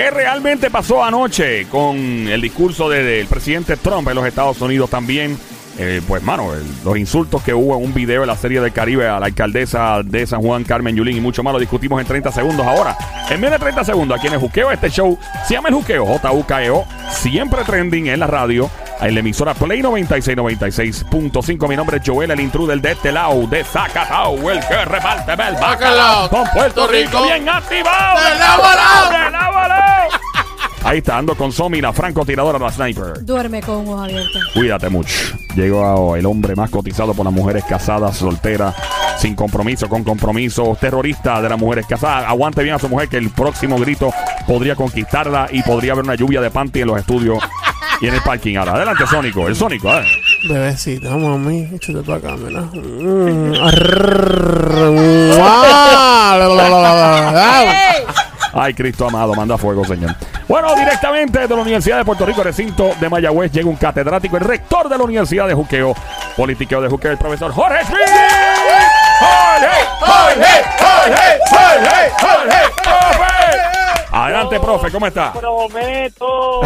¿qué realmente pasó anoche con el discurso de- del presidente Trump en los Estados Unidos también? Eh, pues, mano, el- los insultos que hubo en un video de la Serie del Caribe a la alcaldesa de San Juan, Carmen Yulín, y mucho más lo discutimos en 30 segundos ahora. En menos de 30 segundos, aquí en el Juqueo, este show se llama el Juqueo, J-U-K-E-O, E siempre trending en la radio, en la emisora Play 96, 96.5. Mi nombre es Joel, el intruder de este lado, de Zacatau, el que reparte el bacalao con Puerto Rico, bien activado. ¡De lado a lado! ¡De lado a lado! Ahí está, ando con Somi, la francotiradora, la sniper. Duerme con ojos abiertos. Cuídate mucho. Llegó el hombre más cotizado por las mujeres casadas, solteras, sin compromiso, con compromiso, terrorista de las mujeres casadas. Aguante bien a su mujer que el próximo grito podría conquistarla y podría haber una lluvia de panty en los estudios y en el parking. Ahora, adelante, Sónico, el Sónico, ¿eh? Bebecita, mami, échate para acá, mira. Mm, Ay, Cristo amado, manda fuego, señor. Bueno, directamente de la Universidad de Puerto Rico, recinto de Mayagüez, llega un catedrático, el rector de la Universidad de Juqueo, politiqueo de Juqueo, el profesor Jorge Smith. ¡Jorge! ¡Jorge! ¡Jorge! ¡Jorge! ¡Jorge! ¡Profe! Adelante, profe, ¿cómo está? prometo,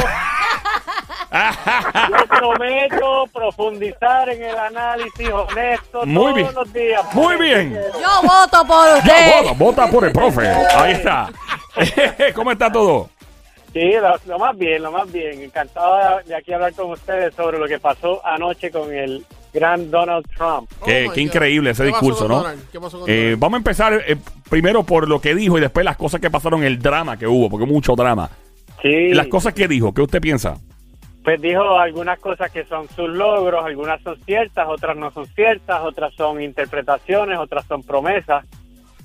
yo prometo profundizar en el análisis honesto Muy todos bien. los días. Muy bien. Yo voto por usted. vota, vota por el profe. Ahí está. ¿Cómo está todo? Sí, lo, lo más bien, lo más bien. Encantado de aquí hablar con ustedes sobre lo que pasó anoche con el gran Donald Trump. Qué, Oh qué increíble ese ¿Qué pasó discurso, con ¿no? Donald? ¿Qué pasó con Eh, vamos a empezar eh, primero por lo que dijo y después las cosas que pasaron, el drama que hubo, porque mucho drama. Sí, Las cosas que dijo, ¿qué usted piensa? pues dijo algunas cosas que son sus logros, algunas son ciertas, otras no son ciertas, otras son interpretaciones, otras son promesas.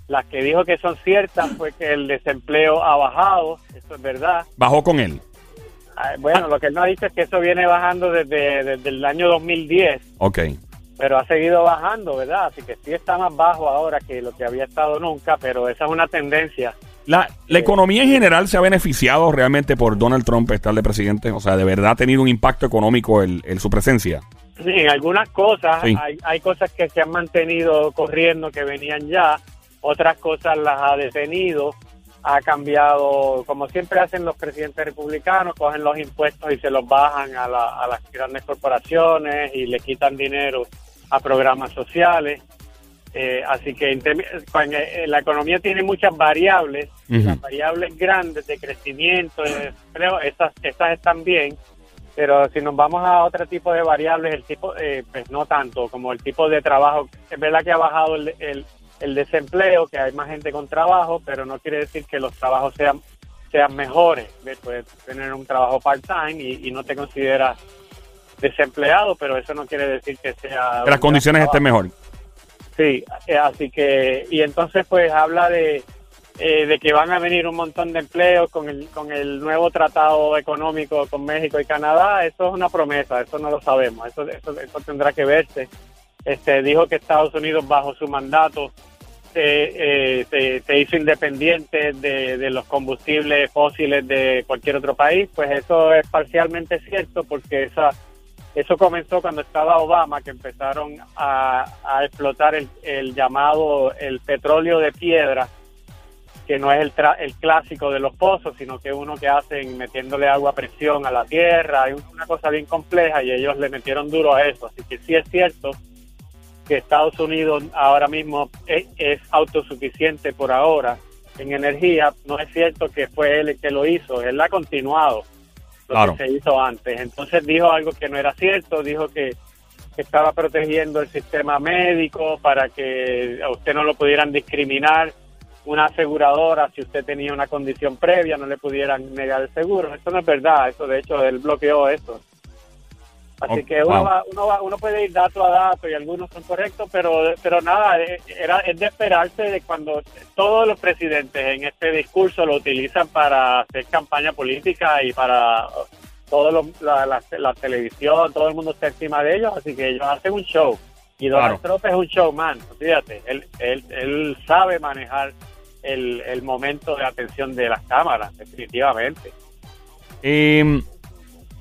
Las que dijo que son ciertas fue que el desempleo ha bajado, eso es verdad. Bajó con él. Ah, Bueno, lo que él no ha dicho es que eso viene bajando desde, desde el año 2010, Ok. pero ha seguido bajando, ¿verdad? Así que sí está más bajo ahora que lo que había estado nunca, pero esa es una tendencia. La, la economía en general se ha beneficiado realmente por Donald Trump estar de presidente. O sea, de verdad ha tenido un impacto económico el, el- su presencia. Sí, en algunas cosas Sí. hay, hay cosas que se han mantenido corriendo, que venían ya, otras cosas las ha detenido, ha cambiado, como siempre hacen los presidentes republicanos, cogen los impuestos y se los bajan a, la- a las grandes corporaciones y le quitan dinero a programas sociales. Eh, así que en temi- cuando, eh, la economía tiene muchas variables, las variables grandes de crecimiento, de empleo, esas, esas están bien, pero si nos vamos a otro tipo de variables, el tipo, eh, pues no tanto, como el tipo de trabajo, es verdad que ha bajado el, el, el desempleo, que hay más gente con trabajo, pero no quiere decir que los trabajos sean sean mejores. Puedes tener un trabajo part-time y, y no te consideras desempleado, pero eso no quiere decir que sea... Que las condiciones estén mejor. Sí, eh, así que, y entonces pues habla de, eh, de que van a venir un montón de empleos con el, con el nuevo tratado económico con México y Canadá, eso es una promesa, eso no lo sabemos, eso, eso, eso tendrá que verse. Este, dijo que Estados Unidos bajo su mandato se, eh, se, hizo independiente de, los combustibles fósiles de cualquier otro país, pues eso es parcialmente cierto porque esa eso comenzó cuando estaba Obama, que empezaron a, a explotar el, el llamado el petróleo de piedra, que no es el, tra- el clásico de los pozos, sino que uno que hacen metiéndole agua a presión a la tierra, es una cosa bien compleja y ellos le metieron duro a eso. Así que sí es cierto que Estados Unidos ahora mismo es, es autosuficiente por ahora en energía. No es cierto que fue él el que lo hizo, él ha continuado lo Claro. que se hizo antes. Entonces dijo algo que no era cierto, dijo que, que estaba protegiendo el sistema médico para que a usted no lo pudieran discriminar una aseguradora si usted tenía una condición previa no le pudieran negar el seguro eso no es verdad eso de hecho él bloqueó eso así Oh, que uno, wow. va- uno, va- uno puede ir dato a dato y algunos son correctos pero pero nada eh, era es de esperarse de cuando todos los presidentes en este discurso lo utilizan para hacer campaña política y para todo lo- la, la, la televisión todo el mundo está encima de ellos así que ellos hacen un show y Donald Claro. Trump es un showman fíjate él, él, él sabe manejar el, el momento de atención de las cámaras definitivamente Eh,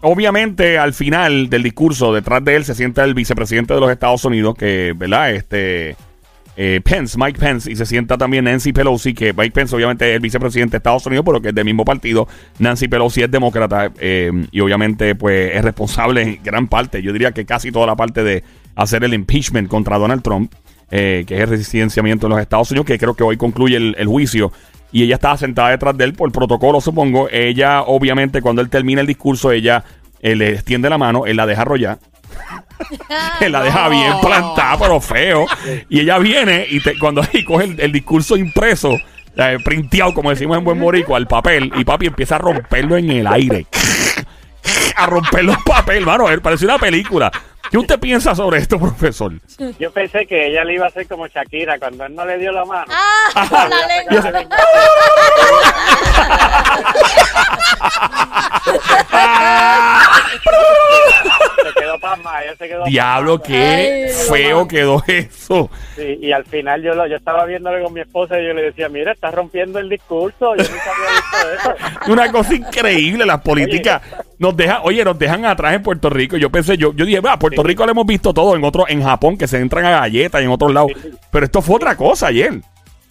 obviamente, al final del discurso, detrás de él se sienta el vicepresidente de los Estados Unidos, que, ¿verdad? Este, eh, Pence, Mike Pence, y se sienta también Nancy Pelosi, que Mike Pence obviamente es el vicepresidente de Estados Unidos, pero que es del mismo partido. Nancy Pelosi es demócrata eh, y obviamente pues es responsable en gran parte, yo diría que casi toda la parte de hacer el impeachment contra Donald Trump, eh, que es el resistenciamiento en los Estados Unidos, que creo que hoy concluye el juicio. Y ella estaba sentada detrás de él por protocolo, supongo. Ella, obviamente, cuando él termina el discurso, ella eh, le extiende la mano, él la deja arrollar. él la deja bien plantada, pero feo. Y ella viene y te- cuando ahí coge el, el discurso impreso, eh, printeado, como decimos en buen morico, al papel, y papi empieza a romperlo en el aire. a romper los papeles, mano. él Parece una película. ¿Qué usted piensa sobre esto, profesor? Yo pensé que ella le iba a hacer como Shakira cuando él no le dio la mano. Ah, la lengua. Se quedó pasma, ella se quedó Diablo, qué Ay, feo mamá. quedó eso. Sí, y al final yo lo, yo estaba viéndolo con mi esposa y yo le decía, mira, estás rompiendo el discurso, yo nunca había visto eso. Una cosa increíble, las políticas nos dejan, oye, nos dejan atrás en Puerto Rico. Yo pensé, yo, yo dije, va, Puerto Sí. Rico lo hemos visto todo, en otro, en Japón que se entran a galletas y en otros lados. Sí. Pero esto fue otra cosa ayer.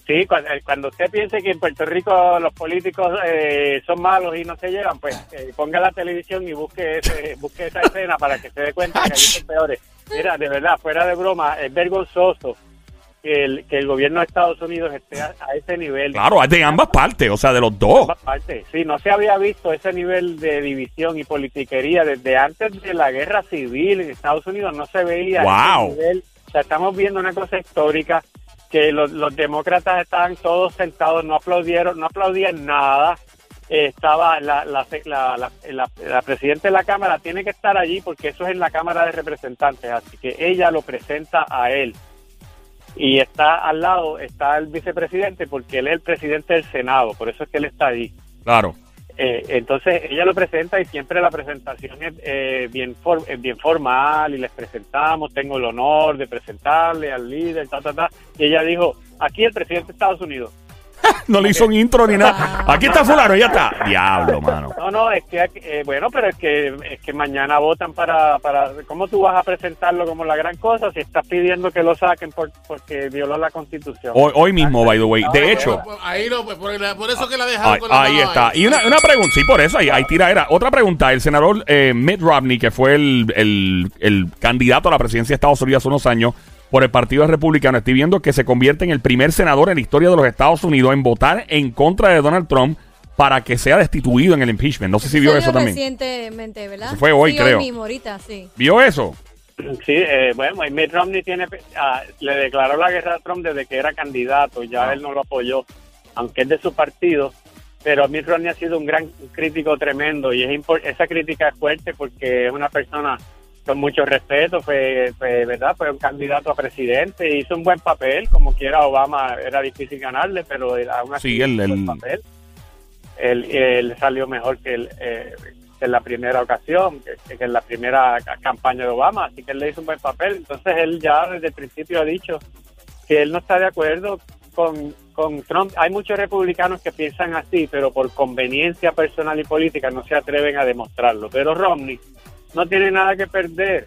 Sí, cuando, cuando usted piense que en Puerto Rico los políticos eh, son malos y no se llevan, pues eh, ponga la televisión y busque ese, busque esa escena para que se dé cuenta que allí son peores. Mira, de verdad, fuera de broma, es vergonzoso que el, que el gobierno de Estados Unidos esté a, a ese nivel. Claro, de ambas partes, o sea, de los dos. ambas partes. Sí, no se había visto ese nivel de división y politiquería desde antes de la guerra civil en Estados Unidos, no se veía Wow. ese nivel. O sea, estamos viendo una cosa histórica que los, los demócratas estaban todos sentados, no aplaudieron, no aplaudían nada. Estaba la, la, la, la, presidenta de la Cámara, tiene que estar allí porque eso es en la Cámara de Representantes, así que ella lo presenta a él y está al lado, está el vicepresidente porque él es el presidente del Senado, por eso es que él está ahí. Claro. Eh, entonces ella lo presenta y siempre la presentación es eh, bien, for- es bien formal y les presentamos, tengo el honor de presentarle al líder, ta, ta, ta. Y ella dijo, aquí el presidente de Estados Unidos. No le hizo un intro ni nada. Aquí está fulano, ya está. Diablo, mano. No, no, es que, eh, bueno, pero es que, es que mañana votan para, para, ¿cómo tú vas a presentarlo como la gran cosa si estás pidiendo que lo saquen por, porque violó la constitución? Hoy, hoy mismo, by the way. De hecho, Pues ahí no, pues, por, por eso que la dejaron Ahí, con la ahí mano está. ahí. Y una, una pregunta, sí, por eso, ahí, hay tiraera. Otra pregunta, el senador eh, Mitt Romney, que fue el, el- el candidato a la presidencia de Estados Unidos hace unos años por el Partido Republicano, estoy viendo que se convierte en el primer senador en la historia de los Estados Unidos en votar en contra de Donald Trump para que sea destituido en el impeachment. No sé si vio eso también. recientemente, ¿verdad? Eso fue hoy, Sí, creo. Hoy mismo, ahorita, sí. ¿Vio eso? Sí, eh, bueno, Mitt Romney tiene, ah, le declaró la guerra a Trump desde que era candidato, ya Ah. él no lo apoyó, aunque es de su partido, pero Mitt Romney ha sido un gran crítico tremendo y es esa crítica es fuerte porque es una persona con mucho respeto, fue, fue, ¿verdad? Fue un candidato a presidente, hizo un buen papel, como quiera Obama era difícil ganarle, pero él aún así Sí, él- hizo él- buen papel. Él, él salió mejor que, el, eh, que en la primera ocasión, que, que en la primera ca- campaña de Obama, así que él le hizo un buen papel. Entonces él ya desde el principio ha dicho que él no está de acuerdo con, con Trump. Hay muchos republicanos que piensan así, pero por conveniencia personal y política no se atreven a demostrarlo. Pero Romney no tiene nada que perder.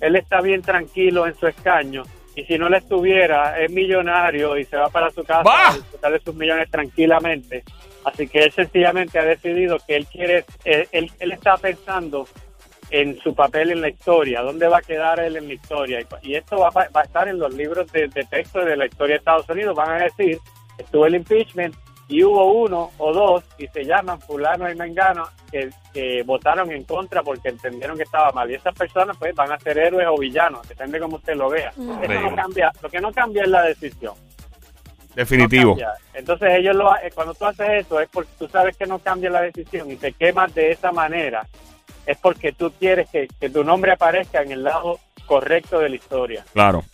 Él está bien tranquilo en su escaño y si no le estuviera, es millonario y se va para su casa ¡Bah! a disfrutar de sus millones tranquilamente. Así que él sencillamente ha decidido que él quiere, él, él, él está pensando en su papel en la historia, dónde va a quedar él en la historia. Y, y esto va, a- va a estar en los libros de, de texto de la historia de Estados Unidos. Van a decir, estuvo el impeachment y hubo uno o dos y se llaman fulano y mengano que, que votaron en contra porque entendieron que estaba mal. Y esas personas pues van a ser héroes o villanos, depende cómo usted lo vea. Eso Increíble. no cambia, lo que no cambia es la decisión. Definitivo. No. Entonces ellos lo, eh, cuando tú haces eso es porque tú sabes que no cambia la decisión y te quemas de esa manera. Es porque tú quieres que, que tu nombre aparezca en el lado correcto de la historia. Claro.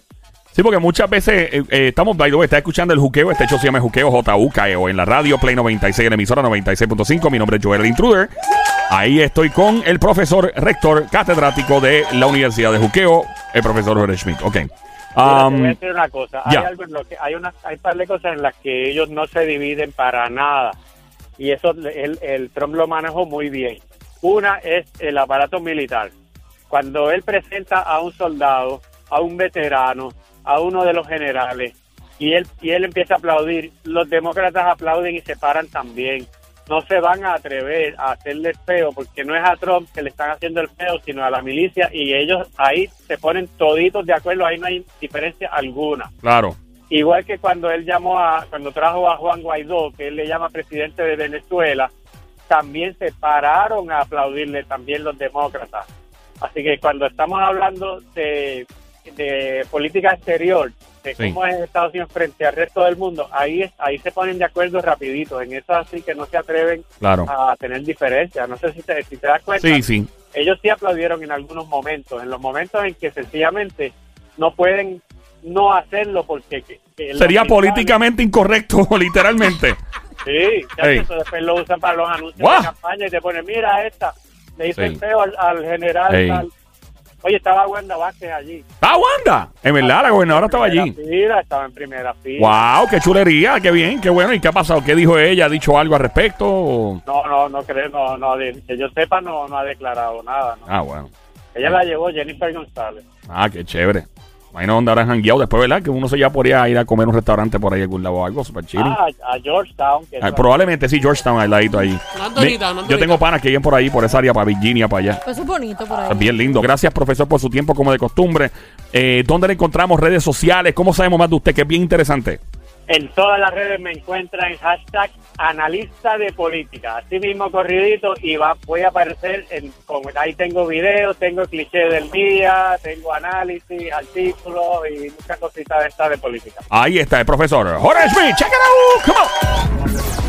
Sí, porque muchas veces eh, eh, estamos, by the way, está escuchando el juqueo. Este hecho se llama Juqueo JUKEO en la radio Play 96, en la emisora 96.5. Mi nombre es Joel el Intruder. Ahí estoy con el profesor rector catedrático de la Universidad de Juqueo, el profesor Jorge Schmidt. Ok. Mira, Um, te voy a decir una cosa. Hay algo en lo que hay una hay par de cosas en las que ellos no se dividen para nada y eso el, el Trump lo manejó muy bien. Una es el aparato militar. Cuando él presenta a un soldado, a un veterano, a uno de los generales, y él, y él empieza a aplaudir. Los demócratas aplauden y se paran también. No se van a atrever a hacerle feo, porque no es a Trump que le están haciendo el feo, sino a la milicia, y ellos ahí se ponen toditos de acuerdo, ahí no hay diferencia alguna. Claro. Igual que cuando él llamó a, cuando trajo a Juan Guaidó, que él le llama presidente de Venezuela, también se pararon a aplaudirle también los demócratas. Así que cuando estamos hablando de, de política exterior, de Sí. cómo es Estados Unidos frente al resto del mundo, ahí es, ahí se ponen de acuerdo rapidito. En eso así que no se atreven Claro. a tener diferencias. No sé si te, si te das cuenta. Sí, sí. Ellos sí aplaudieron en algunos momentos, en los momentos en que sencillamente no pueden no hacerlo porque... que- Sería políticamente incorrecto, literalmente. Sí, ya eso después lo usan para los anuncios de campaña y te ponen, mira esta, le el feo al, al general Ey. Oye, estaba Wanda Vázquez allí. ¡Ah, Wanda! En verdad, la gobernadora estaba allí. fila, estaba en primera fila. ¡Wow! ¡Qué chulería! ¡Qué bien! ¡Qué bueno! ¿Y qué ha pasado? ¿Qué dijo ella? ¿Ha dicho algo al respecto? o- No, no, no creo, no, no, que yo sepa no, no ha declarado nada. ¿no? Ah, bueno. Ella la llevó Jennifer González. Ah, qué chévere. Imagino dónde habrán jangueado después, ¿verdad? Que uno se ya podría ir a comer a un restaurante por ahí algún lado o algo, super chilling. Ah, a Georgetown. Que Ah, eso- probablemente sí, Georgetown, al ladito ahí. Yo tengo panas que viven por ahí, por esa área, para Virginia, para allá. Pues es bonito por ahí. Es bien lindo. Gracias, profesor, por su tiempo, como de costumbre. Eh, ¿Dónde le encontramos? Redes sociales. ¿Cómo sabemos más de usted? Que es bien interesante. En todas las redes me encuentran en hashtag analista de política. Así mismo corridito y va, voy a aparecer en, con, ahí tengo videos, tengo cliché del día, tengo análisis, artículos y muchas cositas de estas de política. Ahí está el profesor Jorge Smith. Check it out. Come on.